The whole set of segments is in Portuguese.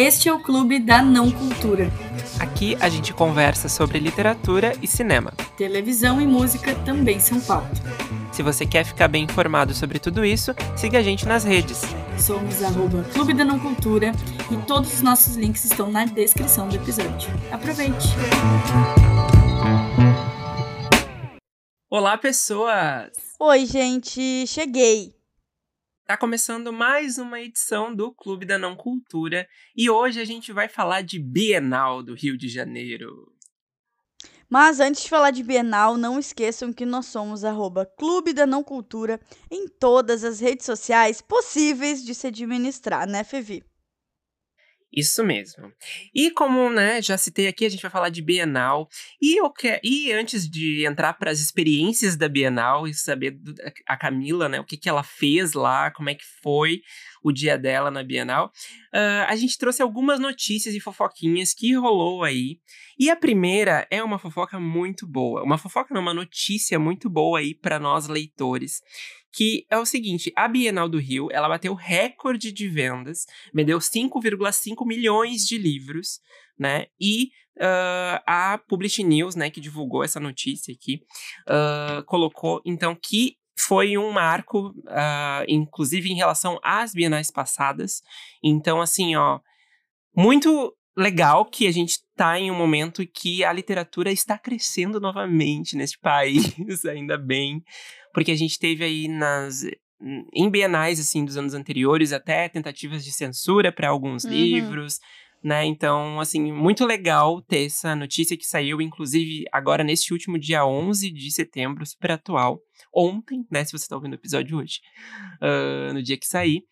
Este é o Clube da Não Cultura. Aqui a gente conversa sobre literatura e cinema. Televisão e música também são pauta. Se você quer ficar bem informado sobre tudo isso, siga a gente nas redes. Somos arroba Clube da Não Cultura e todos os nossos links estão na descrição do episódio. Aproveite! Olá, pessoas! Oi, gente! Cheguei! Tá começando mais uma edição do Clube da Não Cultura e hoje a gente vai falar de Bienal do Rio de Janeiro. Mas antes de falar de Bienal, não esqueçam que nós somos arroba Clube da Não Cultura em todas as redes sociais possíveis de se administrar, né, Fevi? Isso mesmo. E como, né, já citei aqui, a gente vai falar de Bienal. E, eu que... e antes de entrar para as experiências da Bienal e saber do... a Camila, né, o que, que ela fez lá, como é que foi o dia dela na Bienal, uh, a gente trouxe algumas notícias e fofoquinhas que rolou aí. E a primeira é uma fofoca muito boa. Uma fofoca, não, uma notícia muito boa aí para nós leitores que é o seguinte, a Bienal do Rio, ela bateu recorde de vendas, vendeu 5,5 milhões de livros, né? E uh, a Publish News, né, que divulgou essa notícia aqui, uh, colocou então que foi um marco, uh, inclusive em relação às bienais passadas. Então, assim, ó, muito legal que a gente está em um momento que a literatura está crescendo novamente neste país, ainda bem porque a gente teve aí nas em bienais assim dos anos anteriores até tentativas de censura para alguns uhum. livros, né? Então, assim, muito legal ter essa notícia que saiu inclusive agora neste último dia 11 de setembro, super atual, ontem, né, se você está ouvindo o episódio hoje, uh, no dia que sair.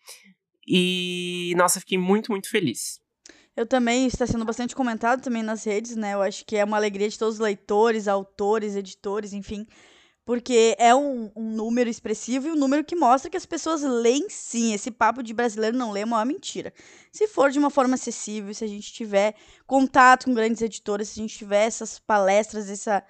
E nossa, fiquei muito, muito feliz. Eu também, está sendo bastante comentado também nas redes, né? Eu acho que é uma alegria de todos os leitores, autores, editores, enfim, porque é um, um, número expressivo e um número que mostra que as pessoas leem sim. Esse papo de brasileiro não lê é uma mentira. Se for de uma forma acessível, se a gente tiver contato com grandes editoras, se a gente tiver essas palestras, essa,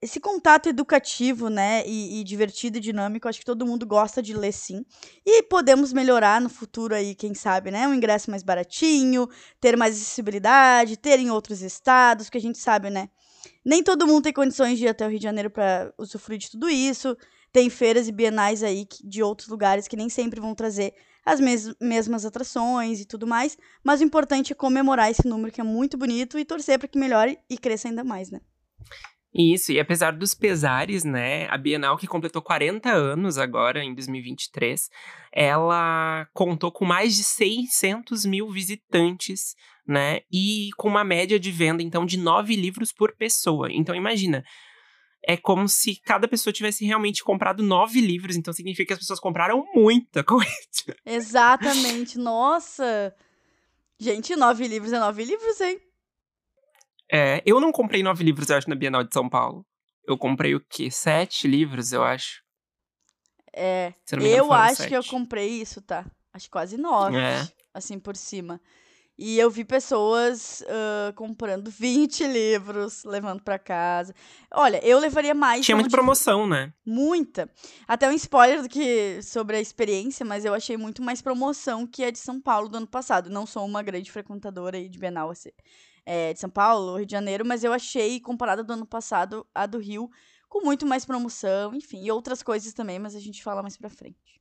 esse contato educativo, né, e, e, divertido e dinâmico, acho que todo mundo gosta de ler sim. E podemos melhorar no futuro aí, quem sabe, né, um ingresso mais baratinho, ter mais acessibilidade, ter em outros estados, que a gente sabe, né, nem todo mundo tem condições de ir até o Rio de Janeiro para usufruir de tudo isso. Tem feiras e bienais aí de outros lugares que nem sempre vão trazer as mes mesmas atrações e tudo mais, mas o importante é comemorar esse número que é muito bonito e torcer para que melhore e cresça ainda mais, né? Isso, e apesar dos pesares, né, a Bienal que completou 40 anos agora, em 2023, ela contou com mais de 600 mil visitantes, né, e com uma média de venda, então, de nove livros por pessoa. Então, imagina, é como se cada pessoa tivesse realmente comprado nove livros, então significa que as pessoas compraram muita coisa. Exatamente, nossa! Gente, nove livros é nove livros, hein? É, eu não comprei nove livros, eu acho, na Bienal de São Paulo. Eu comprei o quê? Sete livros, eu acho. É, eu acho sete. que eu comprei isso, tá? Acho quase nove, é. assim, por cima. E eu vi pessoas uh, comprando 20 livros, levando para casa. Olha, eu levaria mais. Tinha muita promoção, né? Muita. Até um spoiler do que sobre a experiência, mas eu achei muito mais promoção que a de São Paulo do ano passado. Não sou uma grande frequentadora aí de Bienal, assim é, de São Paulo, Rio de Janeiro, mas eu achei, comparada do ano passado, a do Rio, com muito mais promoção, enfim, e outras coisas também, mas a gente fala mais pra frente.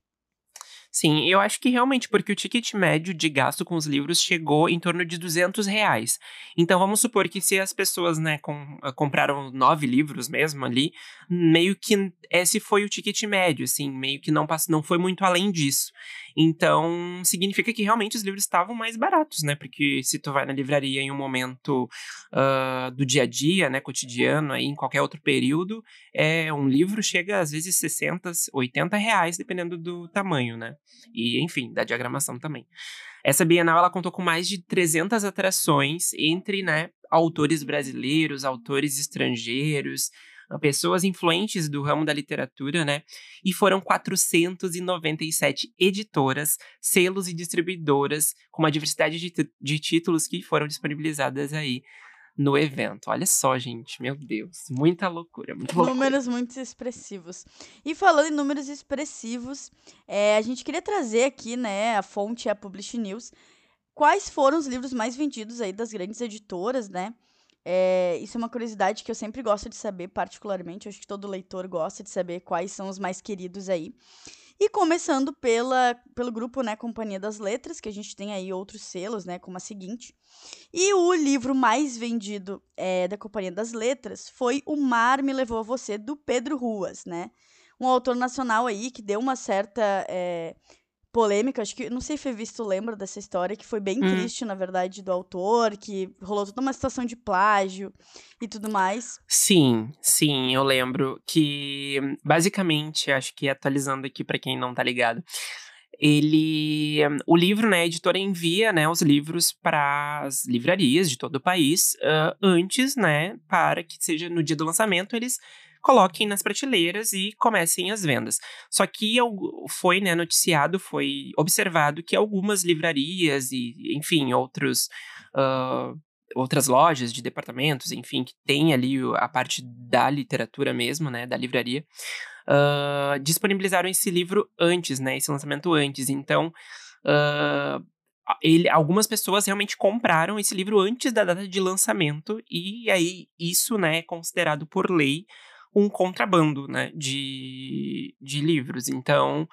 Sim, eu acho que realmente, porque o ticket médio de gasto com os livros chegou em torno de 200 reais. Então vamos supor que se as pessoas, né, com, ah, compraram nove livros mesmo ali, meio que esse foi o ticket médio, assim, meio que não, passou, não foi muito além disso. Então significa que realmente os livros estavam mais baratos, né, porque se tu vai na livraria em um momento uh, do dia a dia, né, cotidiano, aí em qualquer outro período, é, um livro chega às vezes 60, 80 reais, dependendo do tamanho, né. E, enfim, da diagramação também. Essa Bienal ela contou com mais de 300 atrações entre, né, autores brasileiros, autores estrangeiros, pessoas influentes do ramo da literatura, né? E foram 497 editoras, selos e distribuidoras com uma diversidade de, de títulos que foram disponibilizadas aí no evento. Olha só, gente, meu Deus, muita loucura, muita loucura. Números muito expressivos. E falando em números expressivos, é, a gente queria trazer aqui, né, a fonte é a Publish News, quais foram os livros mais vendidos aí das grandes editoras, né? É, isso é uma curiosidade que eu sempre gosto de saber, particularmente. Acho que todo leitor gosta de saber quais são os mais queridos aí. E começando pela, pelo grupo, né, Companhia das Letras, que a gente tem aí outros selos, né, como a seguinte. E o livro mais vendido é, da Companhia das Letras foi O Mar Me Levou a Você, do Pedro Ruas, né? Um autor nacional aí que deu uma certa é, polêmica, acho que, não sei se visto lembra dessa história, que foi bem hum. triste, na verdade, do autor, que rolou toda uma situação de plágio e tudo mais. Sim, sim, eu lembro que, basicamente, acho que atualizando aqui para quem não tá ligado, ele o livro né a editora envia né os livros para as livrarias de todo o país uh, antes né para que seja no dia do lançamento eles coloquem nas prateleiras e comecem as vendas. Só que foi né, noticiado, foi observado que algumas livrarias e, enfim, outros. Uh, outras lojas de departamentos, enfim, que tem ali a parte da literatura mesmo, né, da livraria, uh, disponibilizaram esse livro antes, né, esse lançamento antes. Então, uh, ele, algumas pessoas realmente compraram esse livro antes da data de lançamento e aí isso, né, é considerado por lei um contrabando, né, de, de livros. Então,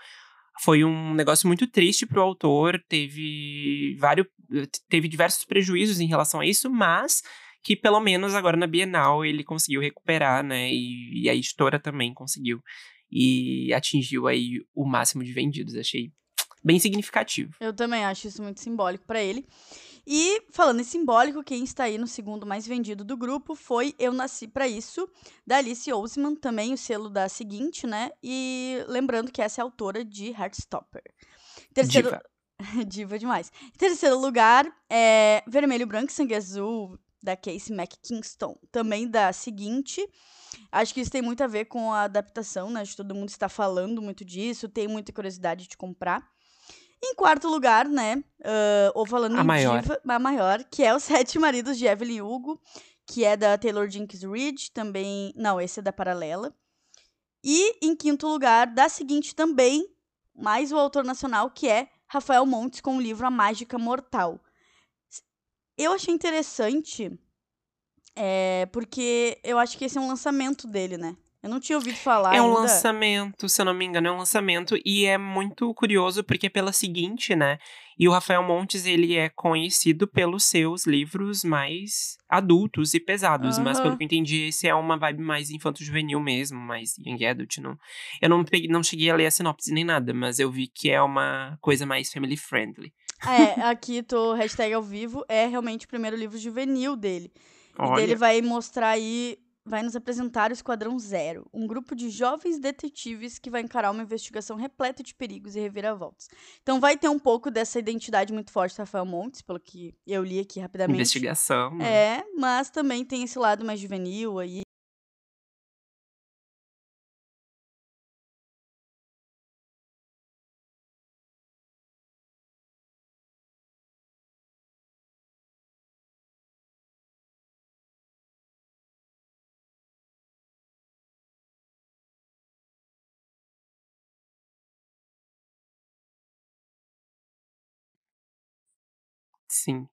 foi um negócio muito triste para o autor, teve vários, teve diversos prejuízos em relação a isso, mas que pelo menos agora na Bienal ele conseguiu recuperar, né, e, e a editora também conseguiu e atingiu aí o máximo de vendidos. Achei bem significativo. Eu também acho isso muito simbólico para ele. E, falando em simbólico, quem está aí no segundo mais vendido do grupo foi Eu Nasci para Isso, da Alice Oseman, também o selo da seguinte, né? E lembrando que essa é a autora de Heartstopper. Terceiro... Diva. Diva demais. Em terceiro lugar, é Vermelho, Branco e Sangue Azul, da Casey McKinston, também da seguinte. Acho que isso tem muito a ver com a adaptação, né? Acho que todo mundo está falando muito disso, tem muita curiosidade de comprar. Em quarto lugar, né? Uh, ou falando a em maior. diva, a maior, que é Os Sete Maridos de Evelyn Hugo, que é da Taylor Jenkins Reid, também. Não, esse é da Paralela. E em quinto lugar, da seguinte também, mais o autor nacional, que é Rafael Montes, com o livro A Mágica Mortal. Eu achei interessante, é, porque eu acho que esse é um lançamento dele, né? Eu não tinha ouvido falar. É um ainda. lançamento, se eu não me engano, é um lançamento. E é muito curioso porque é pela seguinte, né? E o Rafael Montes, ele é conhecido pelos seus livros mais adultos e pesados. Uhum. Mas pelo que eu entendi, esse é uma vibe mais infanto-juvenil mesmo, mais young adult. Não. Eu não, peguei, não cheguei a ler a sinopse nem nada, mas eu vi que é uma coisa mais family friendly. É, aqui tô hashtag ao vivo, é realmente o primeiro livro juvenil dele. Olha. E dele vai mostrar aí vai nos apresentar o Esquadrão Zero, um grupo de jovens detetives que vai encarar uma investigação repleta de perigos e reviravoltas. Então vai ter um pouco dessa identidade muito forte do Rafael Montes, pelo que eu li aqui rapidamente. Investigação. Né? É, mas também tem esse lado mais juvenil aí, Sim.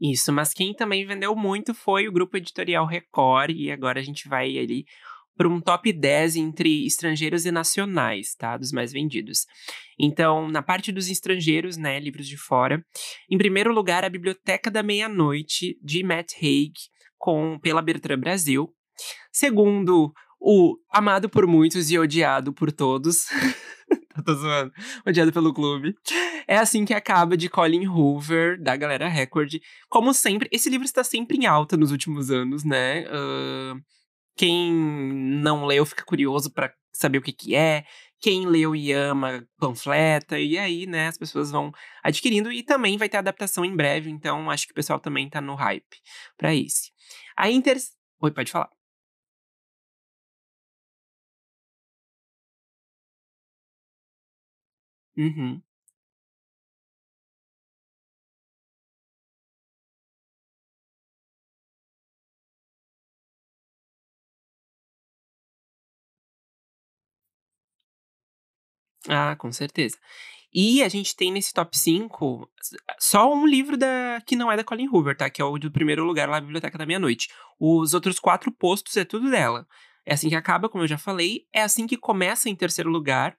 Isso, mas quem também vendeu muito foi o grupo editorial Record, e agora a gente vai ali para um top 10 entre estrangeiros e nacionais, tá? Dos mais vendidos. Então, na parte dos estrangeiros, né, livros de fora, em primeiro lugar, a Biblioteca da Meia-Noite, de Matt Haig, com, pela Bertrand Brasil. Segundo, o amado por muitos e odiado por todos. Tô zoando. Odiado pelo clube. É assim que acaba de Colin Hoover, da galera Record. Como sempre, esse livro está sempre em alta nos últimos anos, né? Uh, quem não leu fica curioso para saber o que, que é. Quem leu e ama, panfleta. E aí, né, as pessoas vão adquirindo. E também vai ter adaptação em breve. Então, acho que o pessoal também tá no hype para esse. A Inter. Oi, pode falar. Uhum. Ah, com certeza. E a gente tem nesse top 5 só um livro da que não é da Colin Hoover, tá? Que é o do primeiro lugar lá, Biblioteca da Meia-Noite. Os outros quatro postos é tudo dela. É assim que acaba, como eu já falei. É assim que começa em terceiro lugar.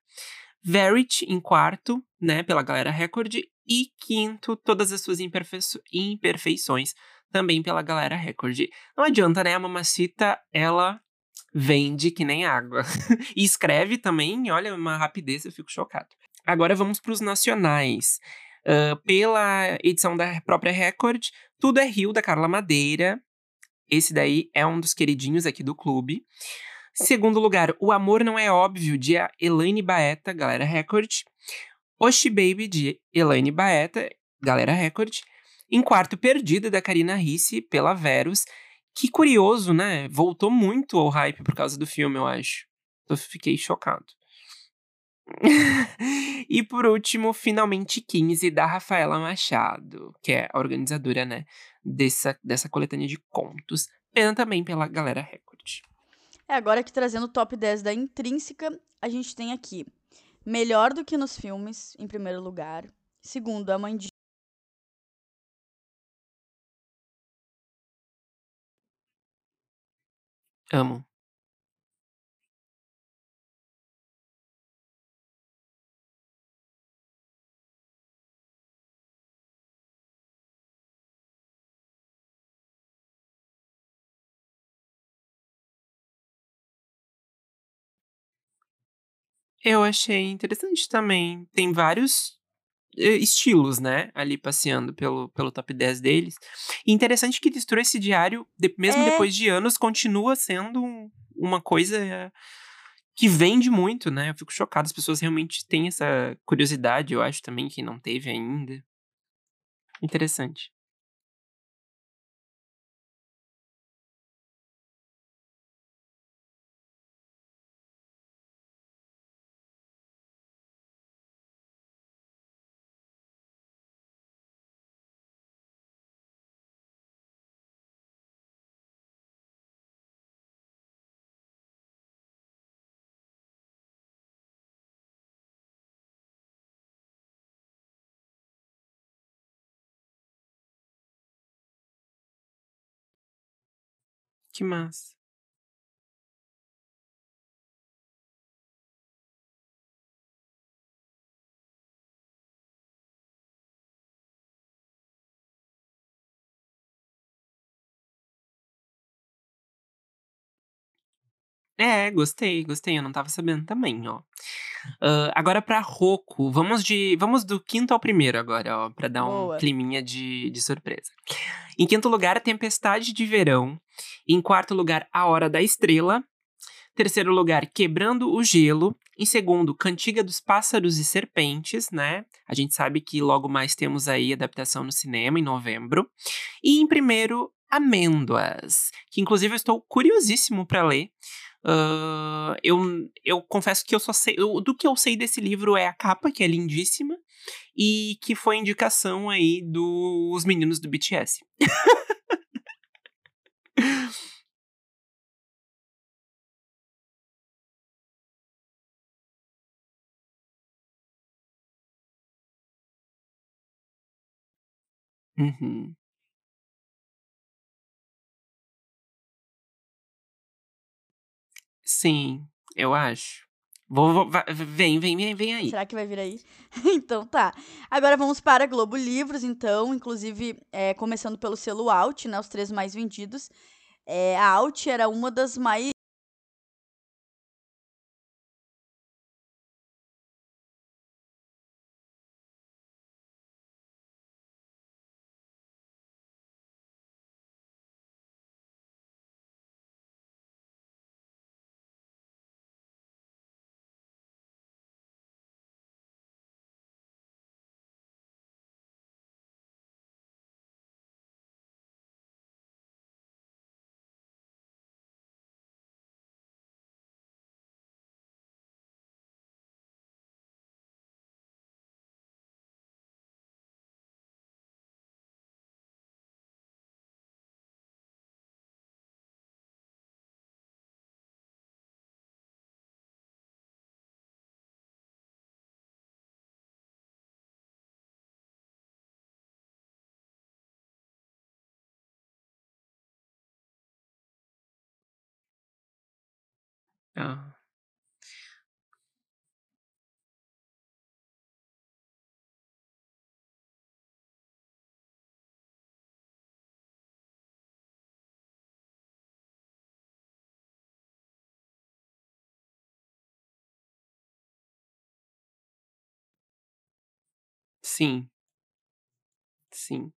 Verity em quarto, né? Pela Galera Record. E quinto, todas as suas imperfeições, também pela Galera Record. Não adianta, né? A Mamacita, ela vende que nem água. e escreve também, olha, uma rapidez, eu fico chocado. Agora vamos para os nacionais. Uh, pela edição da própria Record, Tudo é Rio, da Carla Madeira. Esse daí é um dos queridinhos aqui do clube. Segundo lugar, O Amor Não É Óbvio, de Elaine Baeta, galera Record. Oshi Baby, de Elaine Baeta, galera Record. Em quarto, Perdida, da Karina Risse, pela Verus. Que curioso, né? Voltou muito ao hype por causa do filme, eu acho. Eu fiquei chocado. e por último, finalmente 15 da Rafaela Machado, que é a organizadora, né, dessa, dessa coletânea de contos, pena também pela galera Record. É, agora que trazendo o top 10 da Intrínseca, a gente tem aqui Melhor do que nos filmes, em primeiro lugar. Segundo, A Mãe de Amo. Eu achei interessante também. Tem vários eh, estilos, né? Ali passeando pelo, pelo top 10 deles. E interessante que Destrua esse diário, de, mesmo É. depois de anos, continua sendo um- uma coisa que vende muito, né? Eu fico chocado. As pessoas realmente têm essa curiosidade, eu acho também, que não teve ainda. Interessante. Que massa. É, gostei, gostei. Eu não tava sabendo também, ó. Ah, agora pra Roku. Vamos de. Vamos do quinto ao primeiro agora, ó. Pra dar um Boa. climinha de, de surpresa. Em quinto lugar, Tempestade de Verão. Em quarto lugar, A Hora da Estrela. Terceiro lugar, Quebrando o Gelo. Em segundo, Cantiga dos Pássaros e Serpentes, né? A gente sabe que logo mais temos aí adaptação no cinema em novembro. E em primeiro, Amêndoas, que inclusive eu estou curiosíssimo para ler. Eu, eu confesso que eu só sei. eu- do que eu sei desse livro é a capa, que é lindíssima, e que foi indicação aí dos meninos do BTS. Uhum. Sim, eu acho. Vou, vou- vem, vem, vem, vem aí. Será que vai vir aí? então tá. Agora vamos para Globo Livros, então. Inclusive, é, começando pelo selo Out, né? Os três mais vendidos. É, a Out era uma das mais Ah. Sim. Sim.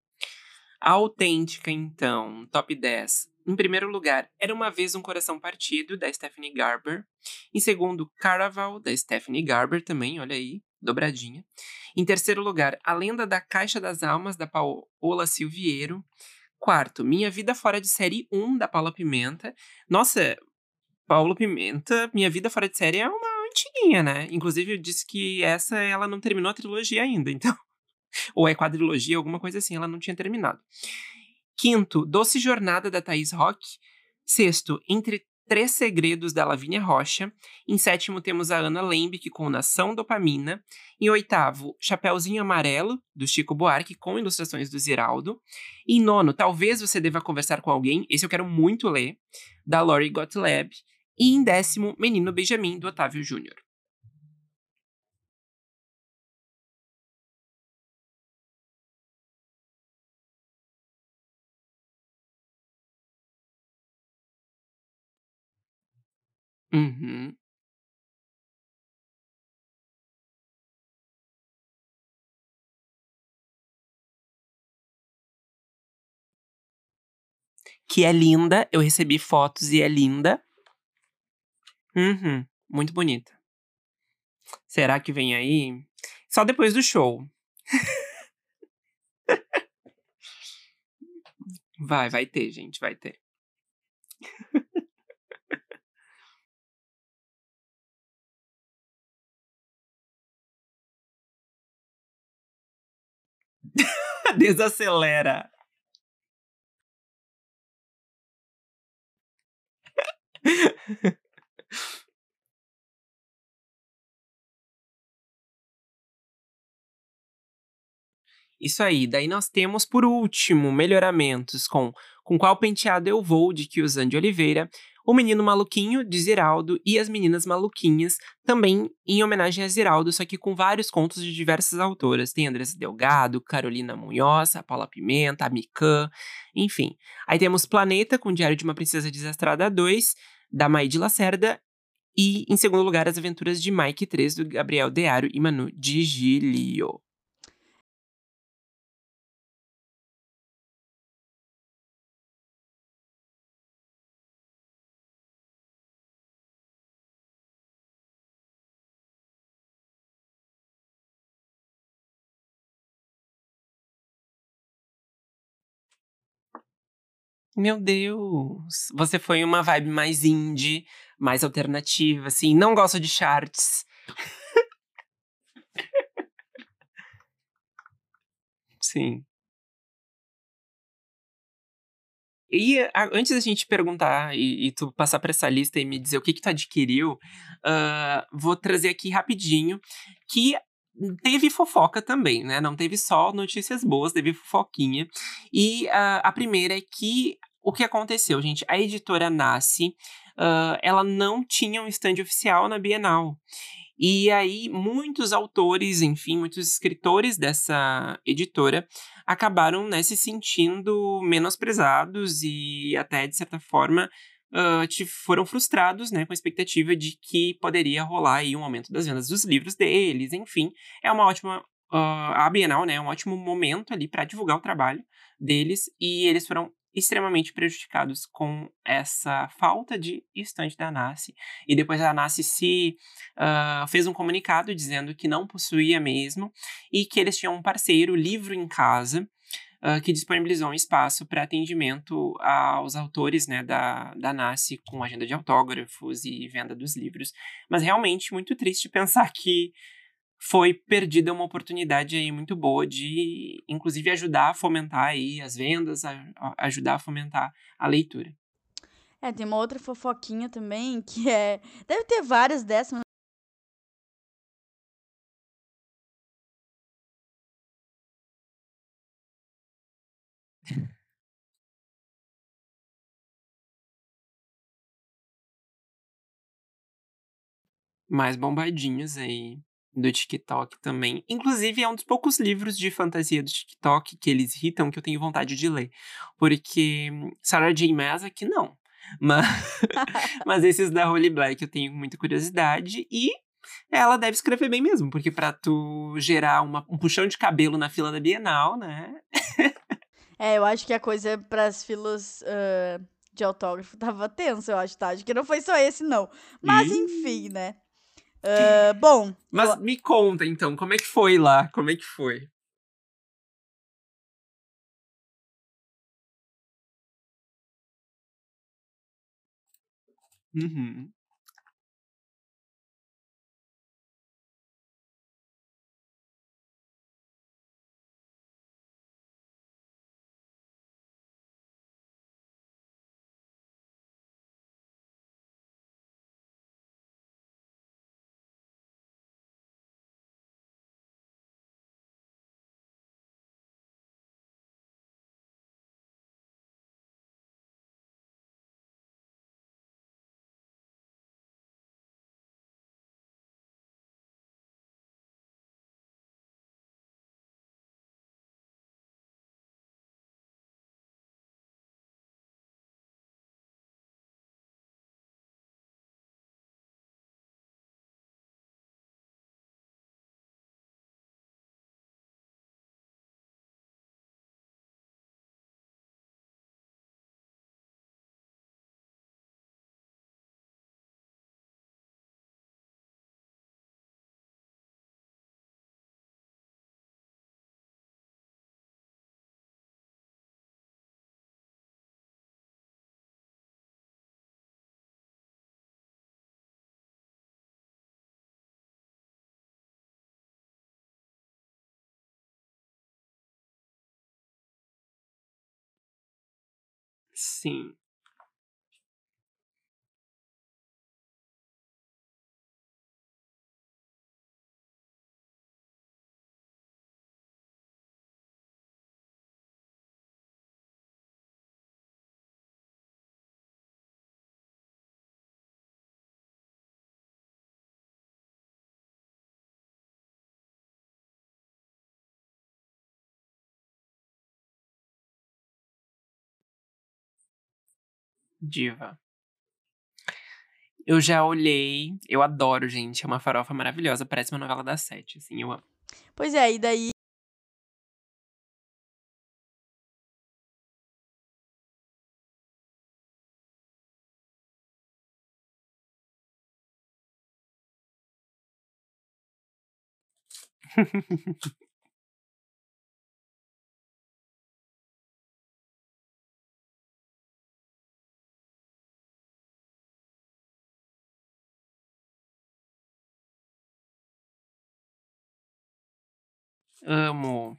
Autêntica, então, top 10. Em primeiro lugar, Era Uma Vez um Coração Partido, da Stephanie Garber. Em segundo, Caraval, da Stephanie Garber também, olha aí, dobradinha. Em terceiro lugar, A Lenda da Caixa das Almas, da Paola Silviero. Quarto, Minha Vida Fora de Série 1, da Paula Pimenta. Nossa, Paula Pimenta, Minha Vida Fora de Série é uma antiguinha, né? Inclusive, eu disse que essa ela não terminou a trilogia ainda, então. Ou é quadrilogia, alguma coisa assim, ela não tinha terminado. Quinto, Doce Jornada da Thaís Rock. Sexto, Entre Três Segredos da Lavínia Rocha. Em sétimo, temos a Ana Lembic com Nação Dopamina. Em oitavo, Chapeuzinho Amarelo, do Chico Buarque, com ilustrações do Ziraldo. Em nono, Talvez Você Deva Conversar com Alguém. Esse eu quero muito ler, da Lori Gottlieb. E em décimo, Menino Benjamin, do Otávio Júnior. Uhum. Que é linda, eu recebi fotos e é linda. Uhum, muito bonita. Será que vem aí? Só depois do show. Vai, vai ter, gente, vai ter. Desacelera. Isso aí. Daí nós temos, por último, melhoramentos com Com Qual Penteado Eu Vou, de Kiyosan de Oliveira, O Menino Maluquinho, de Ziraldo, e As Meninas Maluquinhas, também em homenagem a Ziraldo, só que com vários contos de diversas autoras. Tem Andressa Delgado, Carolina Munhoz, Paula Pimenta, a Mikan, enfim. Aí temos Planeta, com Diário de uma Princesa Desastrada 2, da Maide Lacerda, e, em segundo lugar, As Aventuras de Mike 3, do Gabriel Dearo e Manu Digilio. Meu Deus! Você foi uma vibe mais indie, mais alternativa, assim, não gosta de charts. Sim. E a antes da gente perguntar e e tu passar pra essa lista e me dizer o que que tu adquiriu, hã, vou trazer aqui rapidinho que teve fofoca também, né, não teve só notícias boas, teve fofoquinha. E a a primeira é que o que aconteceu, gente? A editora Nasce, hã, ela não tinha um stand oficial na Bienal. E aí muitos autores, enfim, muitos escritores dessa editora acabaram, né, se sentindo menosprezados e até, de certa forma, ti foram frustrados, né, com a expectativa de que poderia rolar aí um aumento das vendas dos livros deles, enfim. É uma ótima hã, a Bienal, né, é um ótimo momento ali pra divulgar o trabalho deles, e eles foram extremamente prejudicados com essa falta de estande da Nasce. E depois a Nasce se hã, fez um comunicado dizendo que não possuía mesmo, e que eles tinham um parceiro, Livro em Casa, hã, que disponibilizou um espaço pra atendimento aos autores, né, da da Nasce, com agenda de autógrafos e venda dos livros. Mas realmente muito triste pensar que foi perdida uma oportunidade aí muito boa de, inclusive, ajudar a fomentar aí as vendas, a a ajudar a fomentar a leitura. É, tem uma outra fofoquinha também que é deve ter várias dessa mais bombadinhos aí do TikTok também. Inclusive, é um dos poucos livros de fantasia do TikTok que eles irritam que eu tenho vontade de ler. Porque Sarah J. Maas aqui não. Mas, mas esses da Holy Black eu tenho muita curiosidade e ela deve escrever bem mesmo, porque para tu gerar uma, um puxão de cabelo na fila da Bienal, né? é, eu acho que a coisa para as filas uh, de autógrafo tava tensa, eu acho, tá? Acho que não foi só esse, não. Mas enfim, né? Uh, bom. Mas eu... me conta então, como é que foi lá? Como é que foi? Uhum. Sim. Diva. Eu já olhei, eu adoro, gente. É uma farofa maravilhosa, parece uma novela das sete, assim, eu amo. Pois é, e daí. Amo.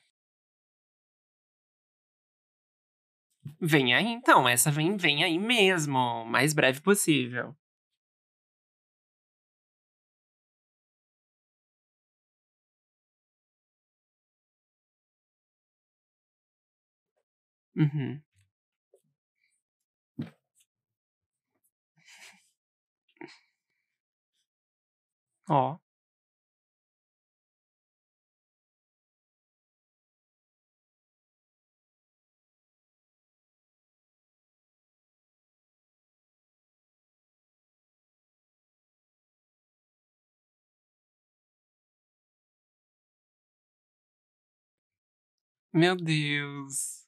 Vem aí, então. Essa vem, vem aí mesmo. Mais breve possível. Uhum. Ó. Meu Deus.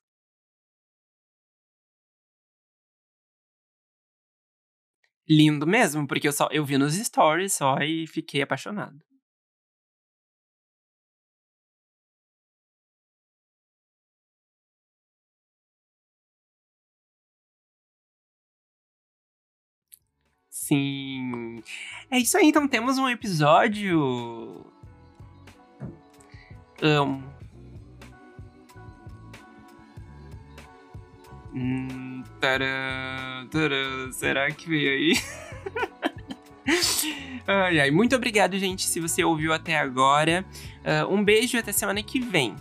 Lindo mesmo, porque eu só eu vi nos stories só e fiquei apaixonado. Sim. É isso aí, então temos um episódio. Um, Hum, tará, tará, será que veio aí? ai, ai, muito obrigado, gente, se você ouviu até agora. Uh, um beijo e até semana que vem.